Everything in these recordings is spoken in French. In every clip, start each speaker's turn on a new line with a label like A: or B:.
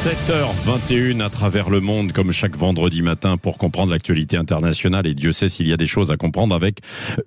A: 7h21 à travers le monde, comme chaque vendredi matin, pour comprendre l'actualité internationale. Et Dieu sait s'il y a des choses à comprendre avec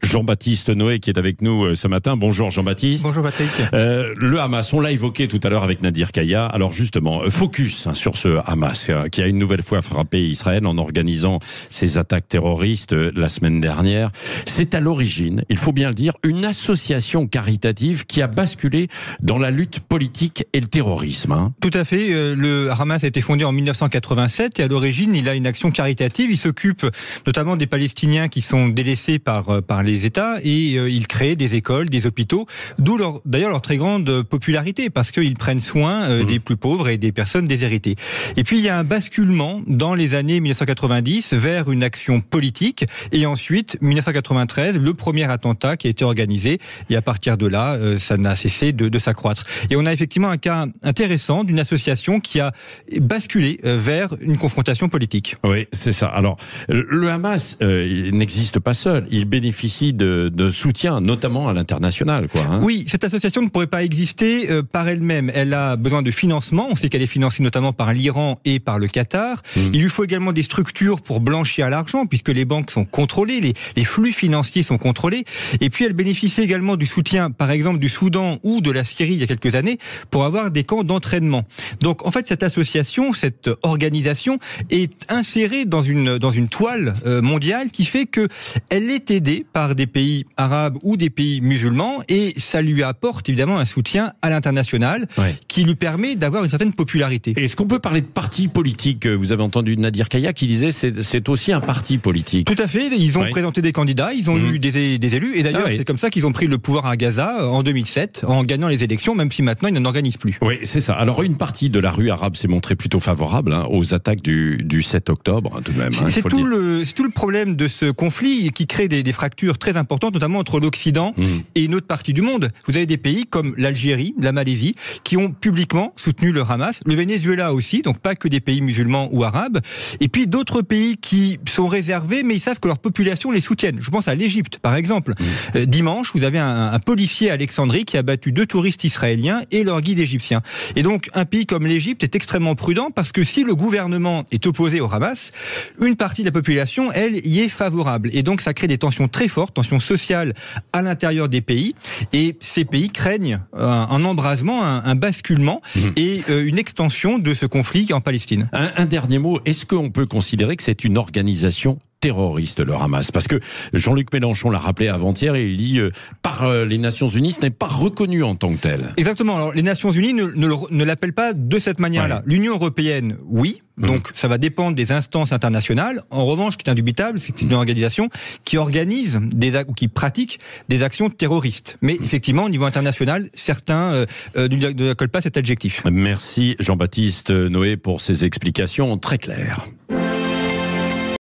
A: Jean-Baptiste Noé qui est avec nous euh, ce matin. Bonjour Jean-Baptiste.
B: Bonjour Patrick.
A: Euh, le Hamas, on l'a évoqué tout à l'heure avec Nadir Kaya. Alors justement, euh, focus hein, sur ce Hamas euh, qui a une nouvelle fois frappé Israël en organisant ses attaques terroristes la semaine dernière. C'est à l'origine, il faut bien le dire, une association caritative qui a basculé dans la lutte politique et le terrorisme. Hein.
B: Tout à fait. euh, Le Hamas a été fondé en 1987 et à l'origine, il a une action caritative. Il s'occupe notamment des Palestiniens qui sont délaissés par euh, par les États et euh, il crée des écoles, des hôpitaux. D'où leur d'ailleurs leur très grande popularité parce qu'ils prennent soin euh, des plus pauvres et des personnes déshéritées. Et puis il y a un basculement dans les années 1990 vers une action politique et ensuite 1993 le premier attentat qui a été organisé et à partir de là euh, ça n'a cessé de, de s'accroître. Et on a effectivement un cas intéressant d'une association qui a basculé euh, vers une confrontation politique.
A: Oui, c'est ça. Alors, le Hamas euh, il n'existe pas seul. Il bénéficie de, de soutien, notamment à l'international. quoi. hein.
B: Oui, cette association ne pourrait pas exister euh, par elle-même. Elle a besoin de financement. On sait qu'elle est financée notamment par l'Iran et par le Qatar. Il lui faut également des structures pour blanchir l'argent, puisque les banques sont contrôlées, les, les flux financiers sont contrôlés. Et puis elle bénéficie également du soutien, par exemple, du Soudan ou de la Syrie il y a quelques années, pour avoir des camps d'entraînement. Donc en fait, cette association, cette organisation est insérée dans une dans une toile euh, mondiale qui fait que elle est aidée par des pays arabes ou des pays musulmans et ça lui apporte évidemment un soutien à l'international
A: Ouais.
B: qui lui permet d'avoir une certaine popularité.
A: Est-ce qu'on peut parler de parti politique? Vous avez entendu Nadir Kaya qui disait c'est c'est aussi un parti politique.
B: Tout à fait, ils ont présenté des candidats, ils ont
A: Mhm.
B: eu des, des élus, et d'ailleurs
A: Ah
B: c'est comme ça qu'ils ont pris le pouvoir à Gaza euh, en 2007, en gagnant les élections, même si maintenant ils n'en organisent plus.
A: Oui, c'est ça. Alors une partie de la rue arabe s'est montrée plutôt favorable hein, aux attaques du, du 7 octobre, hein, tout de même. hein,
B: C'est tout, le, c'est tout le problème de ce conflit qui crée des, des fractures très importantes, notamment entre l'Occident
A: Mhm.
B: et une autre partie du monde. Vous avez des pays comme l'Algérie, la Malaisie, qui ont publiquement soutenu le Hamas, le Venezuela aussi, donc pas que des pays musulmans ou arabes, et puis d'autres pays qui sont réservés, mais ils savent que leur population les soutienne. Je pense à l'Égypte, par exemple. Euh, dimanche, vous avez un, un policier à Alexandrie qui a battu deux touristes israéliens et leur guide égyptien. Et donc, un pays comme l'Égypte est extrêmement prudent parce que si le gouvernement est opposé au Hamas, une partie de la population, elle, y est favorable. Et donc, ça crée des tensions très fortes, tensions sociales à l'intérieur des pays. Et ces pays craignent euh, un embrasement, un, un basculement et euh, une extension de ce conflit en Palestine.
A: Un, un dernier mot, est-ce qu'on peut considérer que c'est une organisation terroriste, le Hamas Parce que Jean-Luc Mélenchon l'a rappelé avant-hier et il dit euh, par euh, les Nations Unies, ce n'est pas reconnu en tant que tel.
B: Exactement. Alors, les Nations Unies ne, ne, le- ne l'appellent pas de cette manière-là.
A: Ouais.
B: L'Union européenne, oui. Donc, ça va dépendre des instances internationales. En revanche, ce qui est indubitable, c'est que c'est une organisation qui organise des ou qui pratique des actions terroristes. Mais effectivement, au niveau international, certains euh, ne accolent pas cet adjectif.
A: Merci Jean-Baptiste Noé pour ces explications très claires.